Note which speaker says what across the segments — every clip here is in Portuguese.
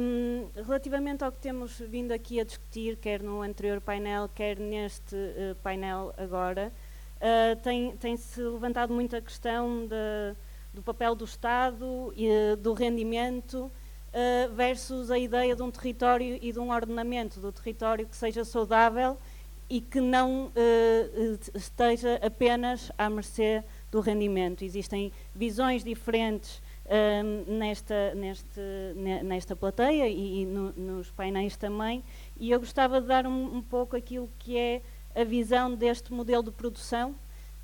Speaker 1: Um, relativamente ao que temos vindo aqui a discutir, quer no anterior painel, quer neste uh, painel agora, uh, tem-se tem levantado muito a questão de, do papel do Estado e uh, do rendimento versus a ideia de um território e de um ordenamento do território que seja saudável e que não esteja apenas à mercê do rendimento. Existem visões diferentes nesta, neste, nesta plateia e, e no, nos painéis também, e eu gostava de dar um, um, pouco aquilo que é a visão deste modelo de produção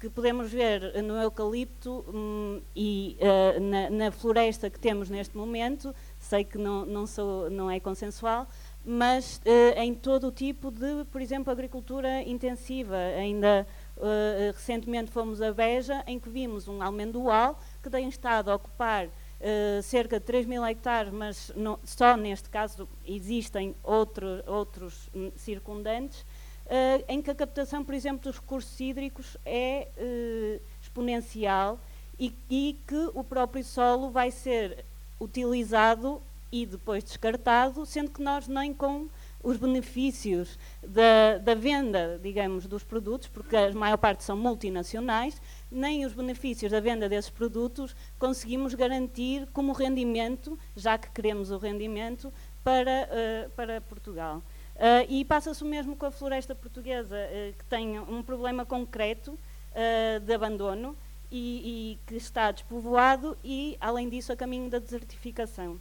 Speaker 1: que podemos ver no eucalipto um, e uh, na, na, floresta que temos neste momento, sei que não, não, sou, não é consensual, mas uh, em todo o tipo de, por exemplo, agricultura intensiva. Ainda uh, recentemente fomos a Beja, em que vimos um amendoal que tem estado a ocupar uh, cerca de 3 mil hectares, mas não, só neste caso existem outro, outros hum, circundantes, uh, em que a captação, por exemplo, dos recursos hídricos é uh, exponencial e, e que o próprio solo vai ser utilizado e depois descartado, sendo que nós nem com os benefícios da, da, venda, digamos, dos produtos, porque a maior parte são multinacionais, nem os benefícios da venda desses produtos conseguimos garantir como rendimento, já que queremos o rendimento, para, uh, para Portugal. Uh, e passa-se o mesmo com a floresta portuguesa, uh, que tem um problema concreto de abandono e, e, que está despovoado e, além disso, a caminho da desertificação.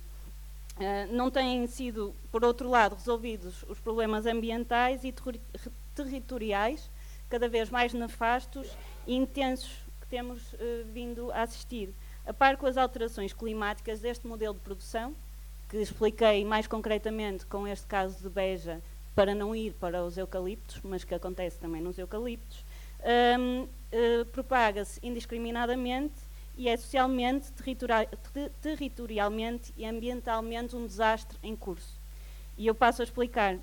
Speaker 1: Não têm sido, por outro lado, resolvidos os problemas ambientais e territoriais, cada vez mais nefastos e intensos que temos uh, vindo a assistir. A par com as alterações climáticas deste modelo de produção, que expliquei mais concretamente com este caso de Beja, para não ir para os eucaliptos, mas que acontece também nos eucaliptos, uh, eh, propaga-se indiscriminadamente e é socialmente, territorialmente e ambientalmente um desastre em curso. E eu passo a explicar.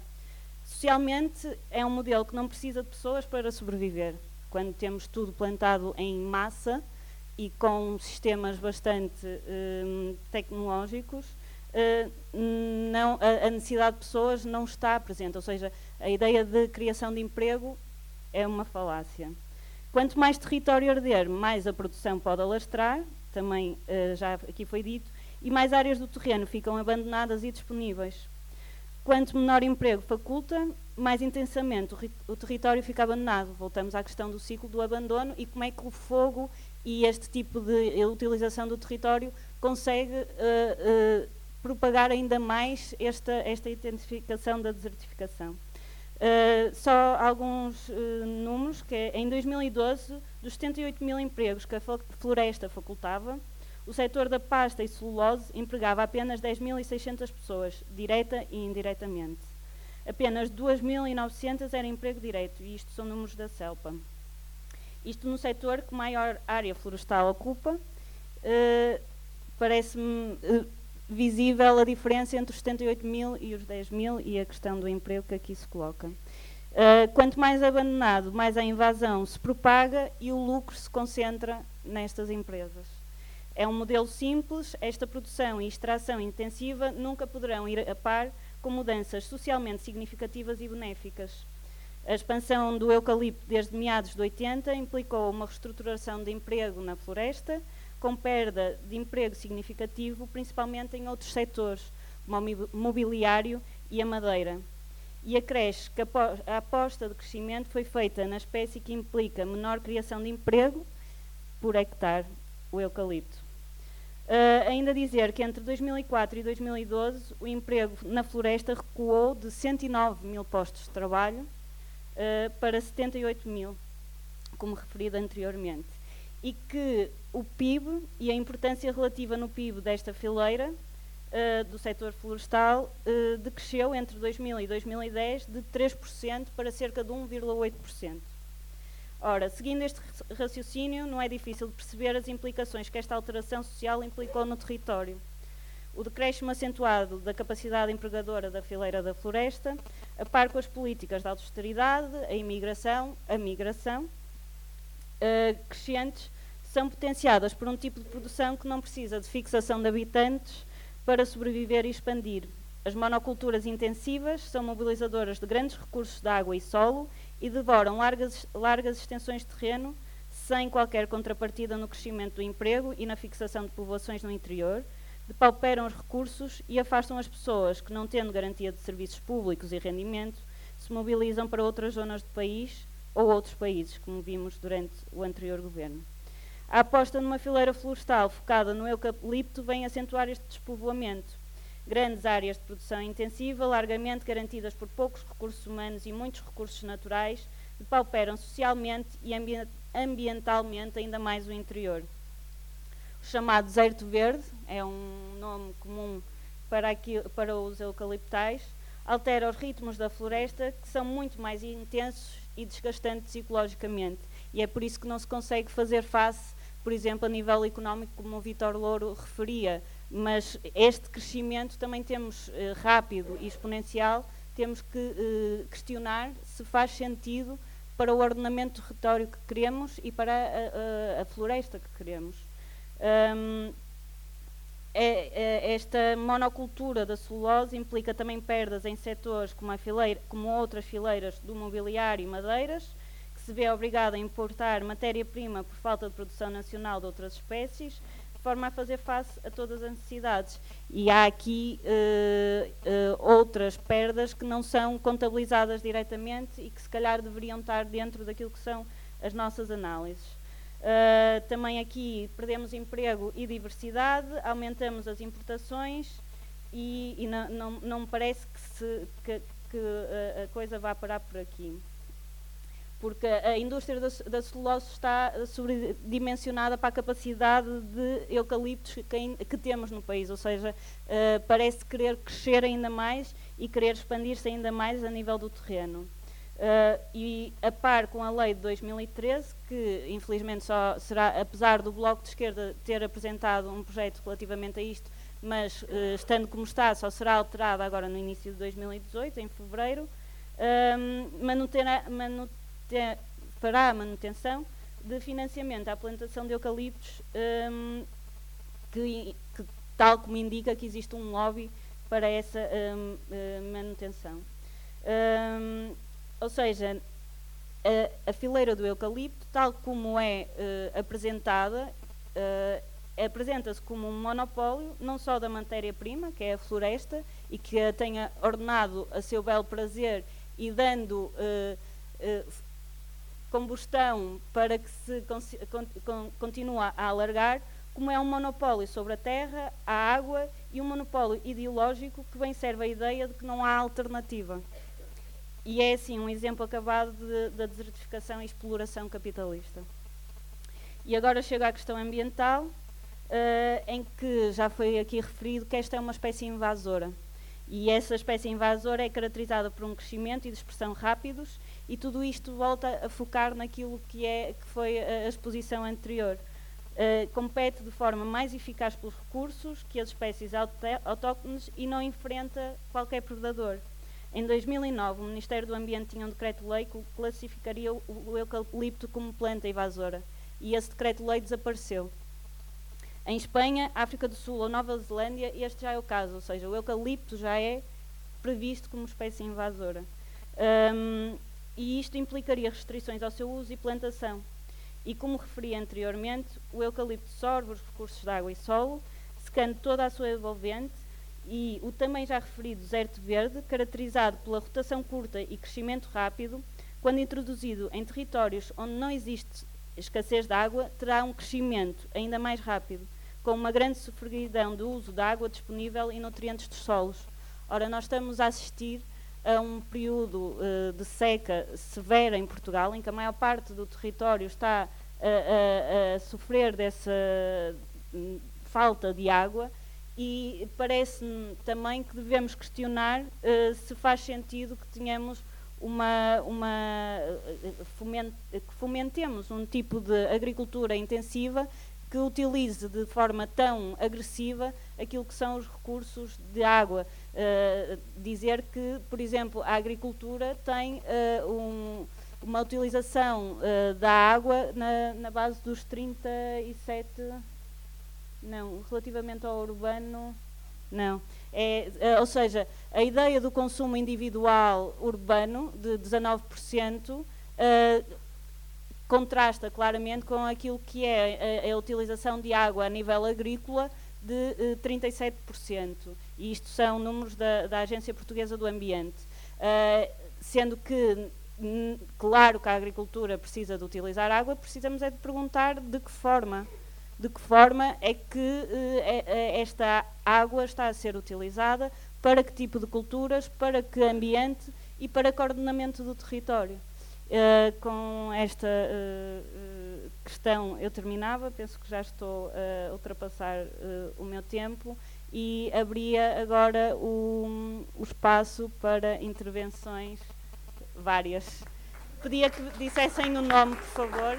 Speaker 1: Socialmente é um modelo que não precisa de pessoas para sobreviver quando temos tudo plantado em massa e com sistemas bastante uh, tecnológicos, uh, não, a, a, necessidade de pessoas não está presente. Ou seja, a ideia de criação de emprego é uma falácia. Quanto mais território arder, mais a produção pode alastrar, também uh, já aqui foi dito, e mais áreas do terreno ficam abandonadas e disponíveis. Quanto menor emprego faculta, mais intensamente o, o, território fica abandonado. Voltamos à questão do ciclo do abandono e como é que o fogo e este tipo de utilização do território consegue uh, uh, propagar ainda mais esta, esta intensificação da desertificação. Uh, só alguns números, que é, em 2012, dos 78 mil empregos que a floresta facultava, o setor da pasta e celulose empregava apenas 10.600 pessoas, direta e indiretamente apenas 2.900 era emprego direto, e isto são números da CELPA. Isto no setor que maior área florestal ocupa, uh, parece-me uh, visível a diferença entre os 78 mil e os 10 mil e a questão do emprego que aqui se coloca. Uh, quanto mais abandonado, mais a invasão se propaga e o lucro se concentra nestas empresas. É um modelo simples, esta produção e extração intensiva nunca poderão ir a par com mudanças socialmente significativas e benéficas. A expansão do eucalipto desde meados de 80 implicou uma reestruturação de emprego na floresta, com perda de emprego significativo, principalmente em outros setores, como o mobiliário e a madeira. E acresce que a aposta de crescimento foi feita na espécie que implica menor criação de emprego por hectare, o eucalipto. Uh, ainda dizer que entre 2004 e 2012 o emprego na floresta recuou de 109 mil postos de trabalho uh, para 78 mil, como referido anteriormente. E que o PIB e a importância relativa no PIB desta fileira uh, do setor florestal decresceu entre 2000 e 2010 de 3% para cerca de 1,8%. Ora, seguindo este raciocínio, não é difícil perceber as implicações que esta alteração social implicou no território. O decréscimo acentuado da capacidade empregadora da fileira da floresta, a par com as políticas de austeridade, a imigração, a migração, uh, crescentes, são potenciadas por um tipo de produção que não precisa de fixação de habitantes para sobreviver e expandir. As monoculturas intensivas são mobilizadoras de grandes recursos de água e solo e devoram largas, largas extensões de terreno sem qualquer contrapartida no crescimento do emprego e na fixação de povoações no interior, depauperam os recursos e afastam as pessoas que, não tendo garantia de serviços públicos e rendimento, se mobilizam para outras zonas do país ou outros países, como vimos durante o anterior governo. A aposta numa fileira florestal focada no eucalipto vem acentuar este despovoamento. Grandes áreas de produção intensiva, largamente garantidas por poucos recursos humanos e muitos recursos naturais, depauperam socialmente e ambientalmente ainda mais o interior. O chamado deserto verde é um nome comum para, aqui, para os eucaliptais, altera os ritmos da floresta, que são muito mais intensos e desgastantes psicologicamente. E é por isso que não se consegue fazer face por exemplo, a nível económico, como o Vitor Louro referia, mas este crescimento também temos eh, rápido e exponencial, temos que eh, questionar se faz sentido para o ordenamento do território que queremos e para a, a, a floresta que queremos. Um, é, é, esta monocultura da celulose implica também perdas em setores como, fileira, como outras fileiras do mobiliário e madeiras, se vê obrigado a importar matéria-prima por falta de produção nacional de outras espécies, de forma a fazer face a todas as necessidades. E há aqui uh, uh, outras perdas que não são contabilizadas diretamente e que se calhar deveriam estar dentro daquilo que são as nossas análises. Uh, também aqui perdemos emprego e diversidade, aumentamos as importações e, e não, não, não, me parece que, se, que, que a coisa vá parar por aqui porque a indústria da, da celulose está sobredimensionada para a capacidade de eucaliptos que, que temos no país, ou seja, uh, parece querer crescer ainda mais e querer expandir-se ainda mais a nível do terreno. Uh, e a par com a lei de 2013, que infelizmente só será, apesar do Bloco de Esquerda ter apresentado um projeto relativamente a isto, mas uh, estando como está, só será alterada agora no início de 2018, em fevereiro, um, manuterá, fará a manutenção de financiamento à plantação de eucaliptos, um, que, que, tal como indica que existe um lobby para essa um, uh, manutenção. Um, ou seja, a, a, fileira do eucalipto, tal como é uh, apresentada, uh, apresenta-se como um monopólio, não só da matéria-prima, que é a floresta, e que a tenha ordenado a seu belo prazer e dando uh, combustão para que se continue a alargar, como é um monopólio sobre a terra, a água e um monopólio ideológico que bem serve a ideia de que não há alternativa. E é assim um exemplo acabado de, da desertificação e exploração capitalista. E agora chega à questão ambiental, uh, em que já foi aqui referido que esta é uma espécie invasora. E essa espécie invasora é caracterizada por um crescimento e dispersão rápidos e tudo isto volta a focar naquilo que, é, que foi a, exposição anterior. Uh, compete de forma mais eficaz pelos recursos que as espécies autóctones e não enfrenta qualquer predador. Em 2009, o Ministério do Ambiente tinha um decreto-lei que classificaria o, eucalipto como planta invasora e esse decreto-lei desapareceu. Em Espanha, África do Sul ou Nova Zelândia, este já é o caso, ou seja, o eucalipto já é previsto como espécie invasora. Um, e isto implicaria restrições ao seu uso e plantação. E como referi anteriormente, o eucalipto sorve os recursos de água e solo, secando toda a sua envolvente, e o também já referido deserto verde, caracterizado pela rotação curta e crescimento rápido, quando introduzido em territórios onde não existe escassez de água, terá um crescimento ainda mais rápido, com uma grande sofreguidão do uso da água disponível e nutrientes dos solos. Ora, nós estamos a assistir a um período uh, de seca severa em Portugal, em que a maior parte do território está a, a, a sofrer dessa hum, falta de água e parece-me também que devemos questionar uh, se faz sentido que tenhamos uma, uma que fomentemos um tipo de agricultura intensiva que utilize de forma tão agressiva aquilo que são os recursos de água. Uh, dizer que, por exemplo, a agricultura tem uh, um, uma utilização uh, da água na, na, base dos 37, não, relativamente ao urbano, Não. É, ou seja, a ideia do consumo individual urbano de 19% uh, contrasta claramente com aquilo que é a, a, utilização de água a nível agrícola de uh, 37%. E isto são números da, da Agência Portuguesa do Ambiente. Uh, sendo que, claro que a agricultura precisa de utilizar água, precisamos é de perguntar de que forma de que forma é que uh, esta água está a ser utilizada, para que tipo de culturas, para que ambiente e para que ordenamento do território. Uh, com esta uh, questão eu terminava, penso que já estou a ultrapassar o meu tempo e abria agora o, o espaço para intervenções várias. Pedia que dissessem o nome, por favor.